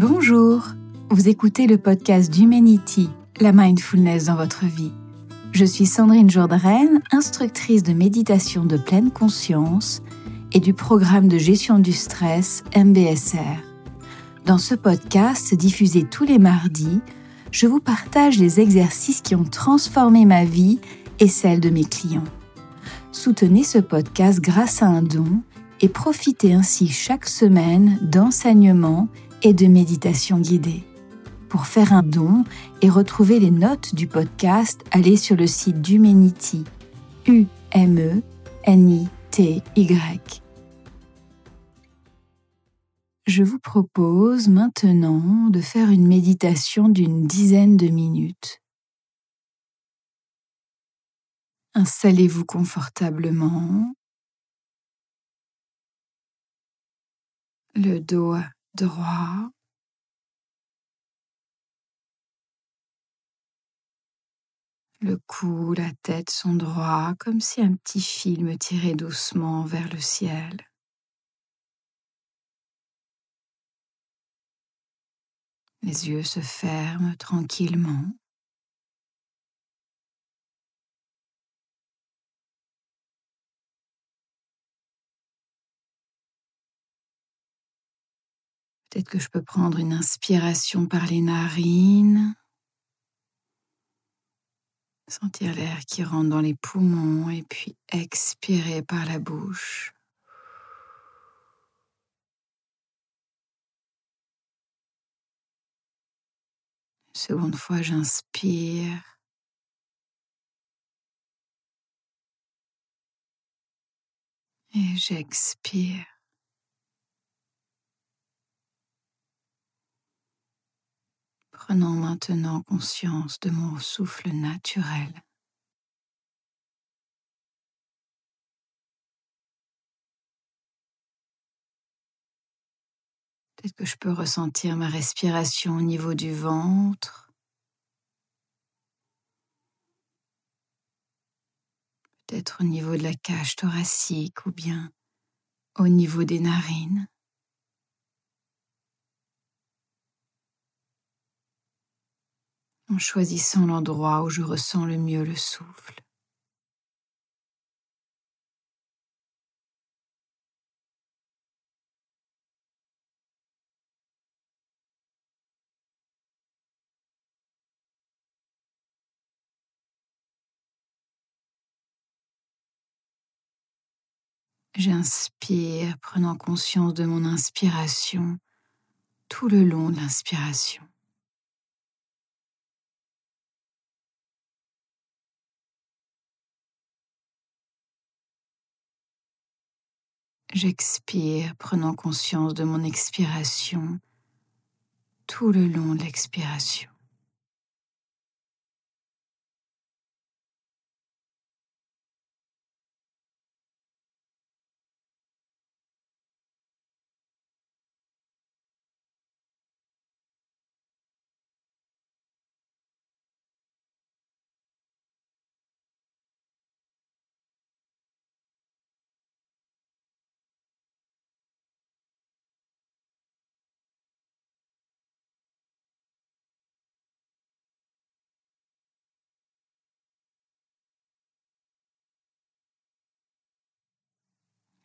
Bonjour, vous écoutez le podcast d'Humanity, la mindfulness dans votre vie. Je suis Sandrine Jourdain, instructrice de méditation de pleine conscience et du programme de gestion du stress MBSR. Dans ce podcast, diffusé tous les mardis, je vous partage les exercices qui ont transformé ma vie et celle de mes clients. Soutenez ce podcast grâce à un don et profitez ainsi chaque semaine d'enseignements et de méditation guidée. Pour faire un don et retrouver les notes du podcast, allez sur le site d'Humanity, U-M-E-N-I-T-Y. Je vous propose maintenant de faire une méditation d'une dizaine de minutes. Installez-vous confortablement, le dos le cou, la tête sont droits comme si un petit fil me tirait doucement vers le ciel. Les yeux se ferment tranquillement. Peut-être que je peux prendre une inspiration par les narines, sentir l'air qui rentre dans les poumons et puis expirer par la bouche. seconde fois, j'inspire. Et j'expire. Prenons maintenant conscience de mon souffle naturel. Peut-être que je peux ressentir ma respiration au niveau du ventre. Peut-être au niveau de la cage thoracique ou bien au niveau des narines. En choisissant l'endroit où je ressens le mieux le souffle. J'inspire, prenant conscience de mon inspiration tout le long de l'inspiration. J'expire, prenant conscience de mon expiration tout le long de l'expiration.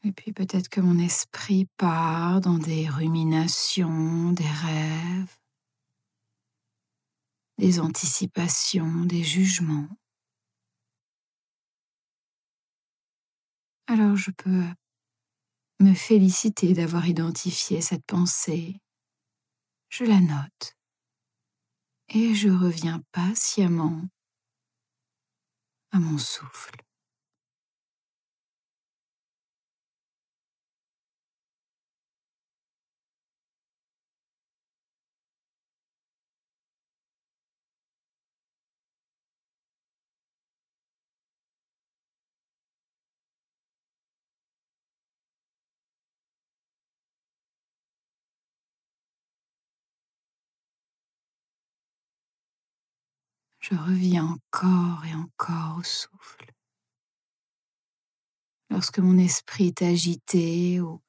Et puis peut-être que mon esprit part dans des ruminations, des rêves, des anticipations, des jugements. Alors je peux me féliciter d'avoir identifié cette pensée. Je la note et je reviens patiemment à mon souffle. Je reviens encore et encore au souffle. Lorsque mon esprit est agité ou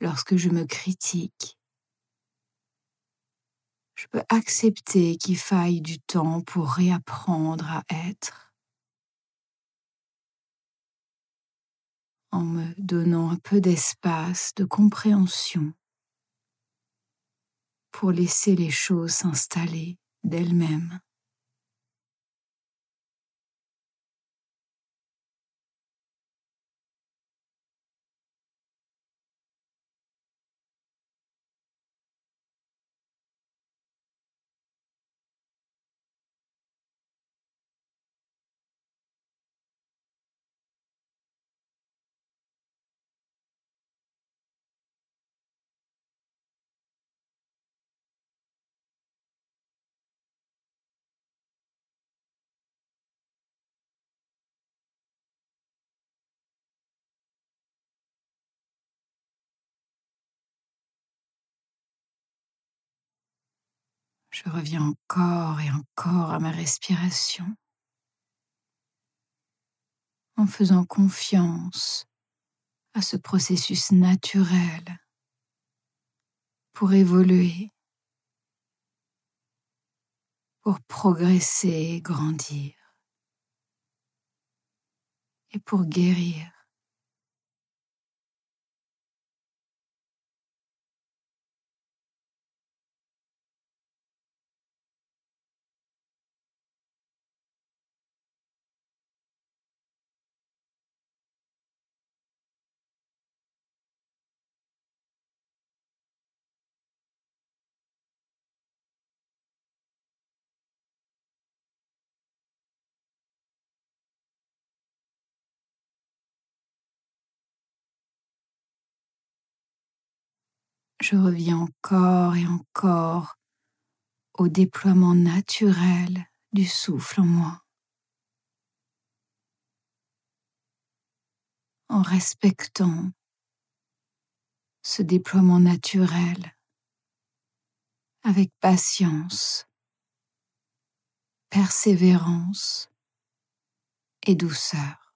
lorsque je me critique, peux accepter qu'il faille du temps pour réapprendre à être. En me donnant un peu d'espace, de compréhension pour laisser les choses s'installer d'elles-mêmes. Je reviens encore et encore à ma respiration en faisant confiance à ce processus naturel pour évoluer, pour progresser et grandir et pour guérir. Je reviens encore et encore au déploiement naturel du souffle en moi. En respectant ce déploiement naturel avec patience, persévérance et douceur.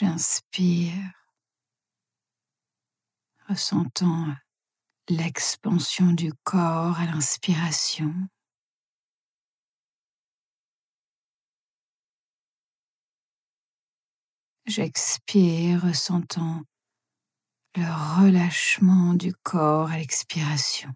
J'inspire, ressentant l'expansion du corps à l'inspiration. J'expire, ressentant le relâchement du corps à l'expiration.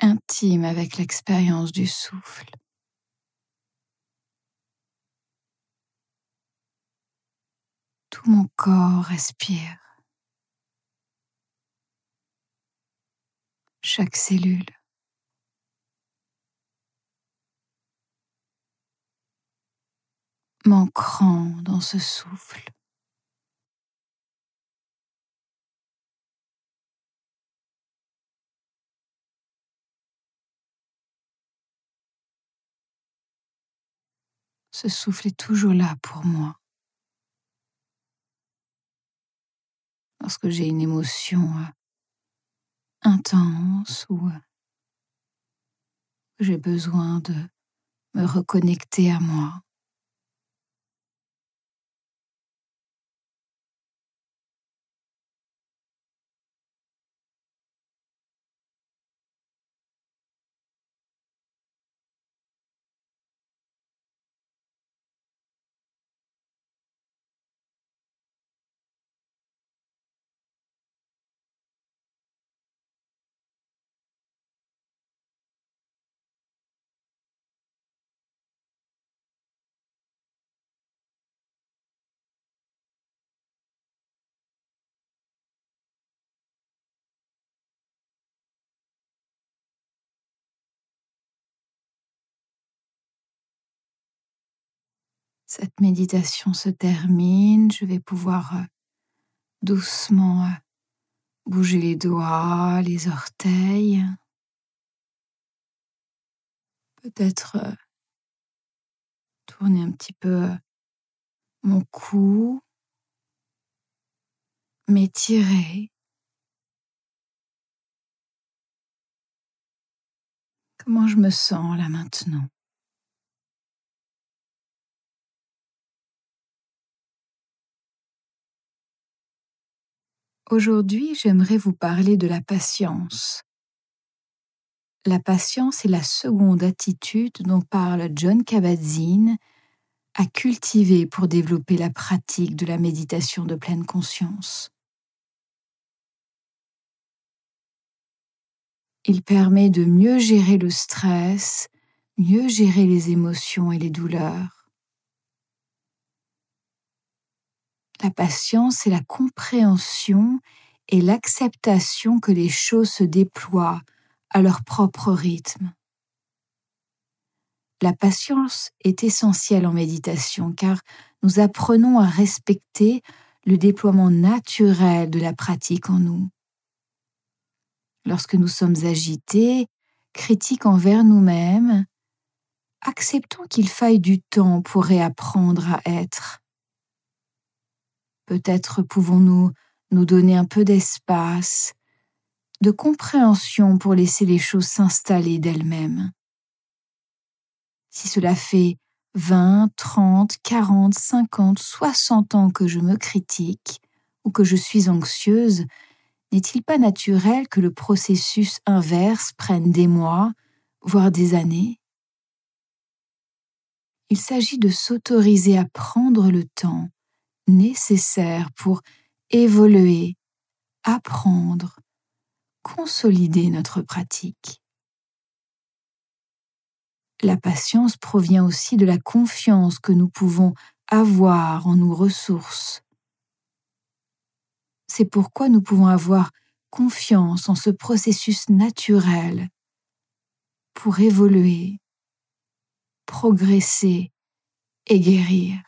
Intime avec l'expérience du souffle. Tout mon corps respire. Chaque cellule. M'ancrant dans ce souffle. Ce souffle est toujours là pour moi. Lorsque j'ai une émotion euh, intense ou euh, j'ai besoin de me reconnecter à moi. Cette méditation se termine, je vais pouvoir euh, doucement euh, bouger les doigts, les orteils. Peut-être euh, tourner un petit peu mon cou, m'étirer. Comment je me sens là maintenant? Aujourd'hui, j'aimerais vous parler de la patience. La patience est la seconde attitude dont parle John Kabat-Zinn à cultiver pour développer la pratique de la méditation de pleine conscience. Il permet de mieux gérer le stress, mieux gérer les émotions et les douleurs. La patience, c'est la compréhension et l'acceptation que les choses se déploient à leur propre rythme. La patience est essentielle en méditation car nous apprenons à respecter le déploiement naturel de la pratique en nous. Lorsque nous sommes agités, critiques envers nous-mêmes, acceptons qu'il faille du temps pour réapprendre à être. Peut-être pouvons-nous nous donner un peu d'espace, de compréhension pour laisser les choses s'installer d'elles-mêmes. Si cela fait 20, 30, 40, 50, 60 ans que je me critique ou que je suis anxieuse, n'est-il pas naturel que le processus inverse prenne des mois, voire des années? Il s'agit de s'autoriser à prendre le temps nécessaires pour évoluer, apprendre, consolider notre pratique. La patience provient aussi de la confiance que nous pouvons avoir en nos ressources. C'est pourquoi nous pouvons avoir confiance en ce processus naturel pour évoluer, progresser et guérir.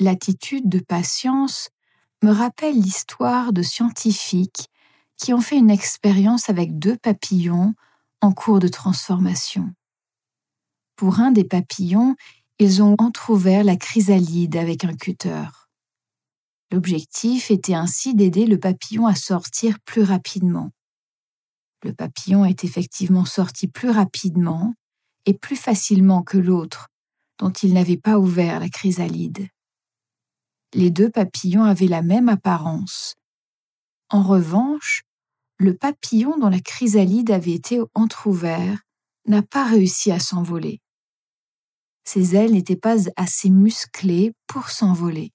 L'attitude de patience me rappelle l'histoire de scientifiques qui ont fait une expérience avec deux papillons en cours de transformation. Pour un des papillons, ils ont entr'ouvert la chrysalide avec un cutter. L'objectif était ainsi d'aider le papillon à sortir plus rapidement. Le papillon est effectivement sorti plus rapidement et plus facilement que l'autre, dont il n'avait pas ouvert la chrysalide. Les deux papillons avaient la même apparence. En revanche, le papillon dont la chrysalide avait été entr'ouvert n'a pas réussi à s'envoler. Ses ailes n'étaient pas assez musclées pour s'envoler.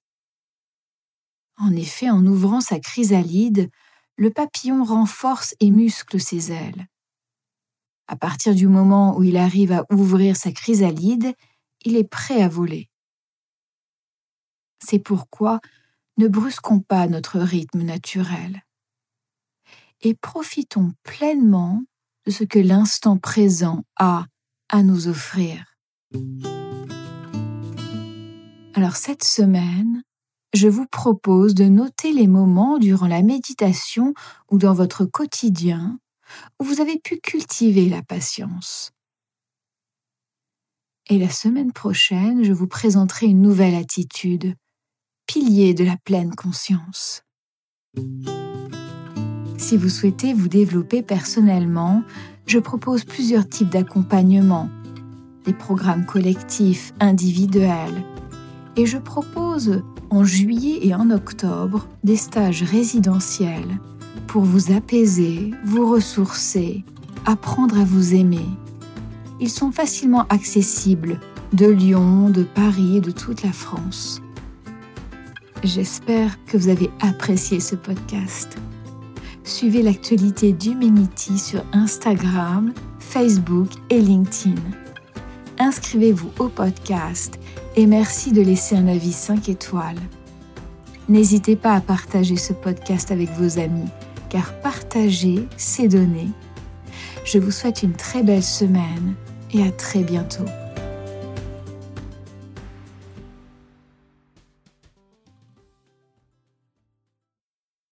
En effet, en ouvrant sa chrysalide, le papillon renforce et muscle ses ailes. À partir du moment où il arrive à ouvrir sa chrysalide, il est prêt à voler. C'est pourquoi ne brusquons pas notre rythme naturel et profitons pleinement de ce que l'instant présent a à nous offrir. Alors cette semaine, je vous propose de noter les moments durant la méditation ou dans votre quotidien où vous avez pu cultiver la patience. Et la semaine prochaine, je vous présenterai une nouvelle attitude, pilier de la pleine conscience. Si vous souhaitez vous développer personnellement, je propose plusieurs types d'accompagnement, des programmes collectifs, individuels, et je propose en juillet et en octobre des stages résidentiels pour vous apaiser, vous ressourcer, apprendre à vous aimer. Ils sont facilement accessibles de Lyon, de Paris et de toute la France. J'espère que vous avez apprécié ce podcast. Suivez l'actualité d'Humanity sur Instagram, Facebook et LinkedIn. Inscrivez-vous au podcast et merci de laisser un avis 5 étoiles. N'hésitez pas à partager ce podcast avec vos amis, car partager, c'est donner. Je vous souhaite une très belle semaine et à très bientôt.